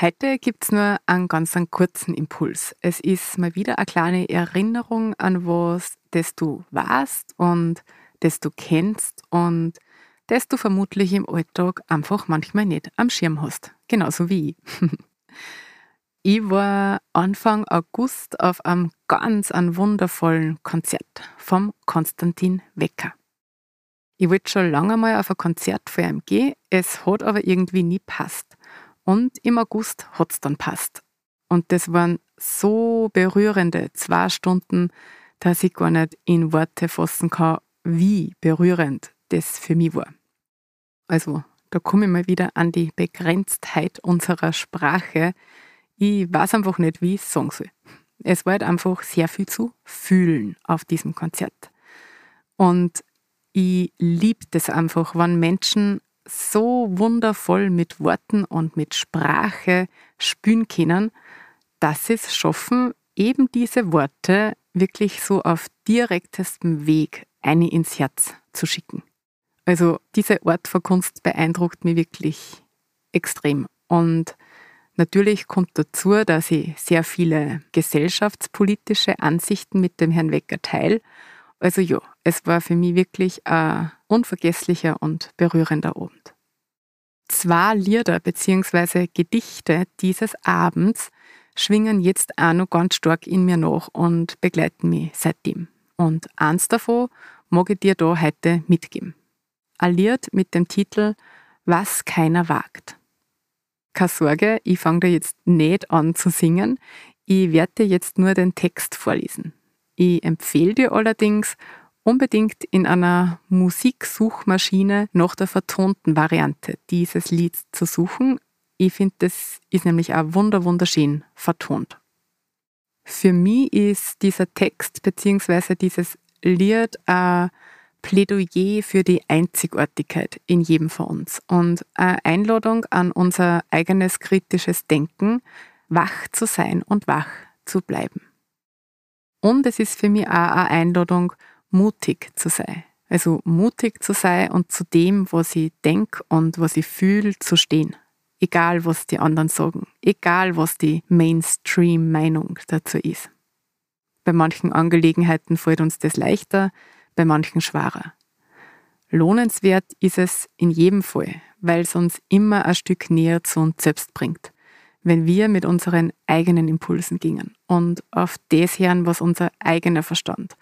Heute gibt's nur einen ganz einen kurzen Impuls. Es ist mal wieder eine kleine Erinnerung an was, das du warst und das du kennst und das du vermutlich im Alltag einfach manchmal nicht am Schirm hast. Genauso wie ich. ich war Anfang August auf einem ganz einen wundervollen Konzert vom Konstantin Wecker. Ich wollte schon lange mal auf ein Konzert von ihm gehen, es hat aber irgendwie nie passt. Und im August hat es dann passt. Und das waren so berührende zwei Stunden, dass ich gar nicht in Worte fassen kann, wie berührend das für mich war. Also, da komme ich mal wieder an die Begrenztheit unserer Sprache. Ich weiß einfach nicht, wie ich es sagen soll. Es war halt einfach sehr viel zu fühlen auf diesem Konzert. Und ich liebe das einfach, wenn Menschen so wundervoll mit Worten und mit Sprache spüren können, dass sie es schaffen, eben diese Worte wirklich so auf direktestem Weg eine ins Herz zu schicken. Also diese Art von Kunst beeindruckt mich wirklich extrem. Und natürlich kommt dazu, dass ich sehr viele gesellschaftspolitische Ansichten mit dem Herrn Wecker teile. Also ja, es war für mich wirklich ein unvergesslicher und berührender Abend. Zwei Lieder bzw. Gedichte dieses Abends schwingen jetzt auch noch ganz stark in mir nach und begleiten mich seitdem. Und eins davon mag ich dir da heute mitgeben. Ein Lied mit dem Titel Was keiner wagt. Keine Sorge, ich fange da jetzt nicht an zu singen. Ich werde dir jetzt nur den Text vorlesen. Ich empfehle dir allerdings, unbedingt in einer Musiksuchmaschine nach der vertonten Variante dieses Lieds zu suchen. Ich finde, das ist nämlich auch wunder wunderschön vertont. Für mich ist dieser Text bzw. dieses Lied ein Plädoyer für die Einzigartigkeit in jedem von uns und eine Einladung an unser eigenes kritisches Denken, wach zu sein und wach zu bleiben. Und es ist für mich auch eine Einladung, mutig zu sein. Also mutig zu sein und zu dem, was ich denke und was ich fühle, zu stehen. Egal, was die anderen sagen. Egal, was die Mainstream-Meinung dazu ist. Bei manchen Angelegenheiten fällt uns das leichter, bei manchen schwerer. Lohnenswert ist es in jedem Fall, weil es uns immer ein Stück näher zu uns selbst bringt, wenn wir mit unseren eigenen Impulsen gingen und auf das hören, was unser eigener Verstand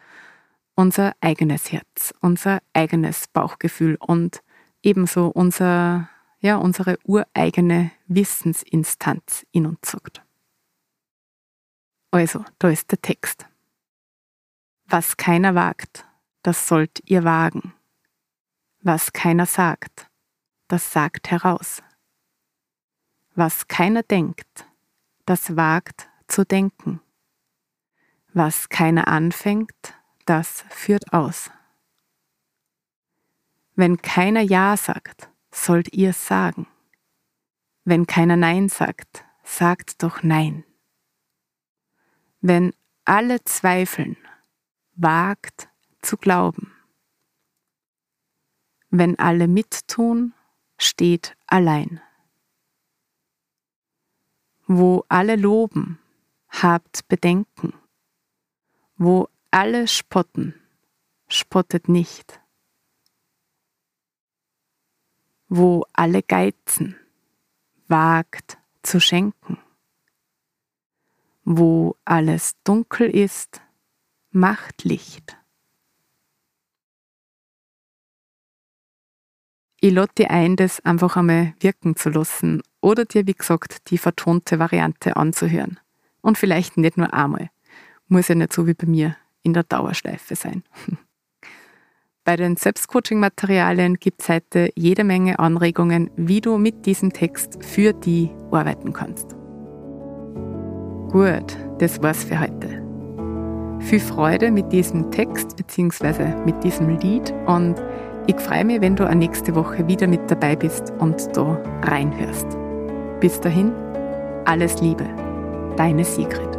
unser eigenes Herz, unser eigenes Bauchgefühl und ebenso unser, ja, unsere ureigene Wissensinstanz in uns sagt. Also, da ist der Text. Was keiner wagt, das sollt ihr wagen. Was keiner sagt, das sagt heraus. Was keiner denkt, das wagt zu denken. Was keiner anfängt, das führt aus. Wenn keiner Ja sagt, sollt ihr sagen. Wenn keiner Nein sagt, sagt doch Nein. Wenn alle zweifeln, wagt zu glauben. Wenn alle mittun, steht allein. Wo alle loben, habt Bedenken. Wo alle spotten, spottet nicht. Wo alle geizen, wagt zu schenken. wo alles dunkel ist, macht Licht. Ich lade dir ein, das einfach einmal wirken zu lassen oder dir, wie gesagt, die vertonte Variante anzuhören. Und vielleicht nicht nur einmal. Muss ja nicht so wie bei mir in der Dauerschleife sein. Bei den Selbstcoaching-Materialien gibt es heute jede Menge Anregungen, wie du mit diesem Text für die arbeiten kannst. Gut, das war's für heute. Viel Freude mit diesem Text bzw. mit diesem Lied und ich freue mich, wenn du nächste Woche wieder mit dabei bist und da reinhörst. Bis dahin, alles Liebe, deine Sigrid.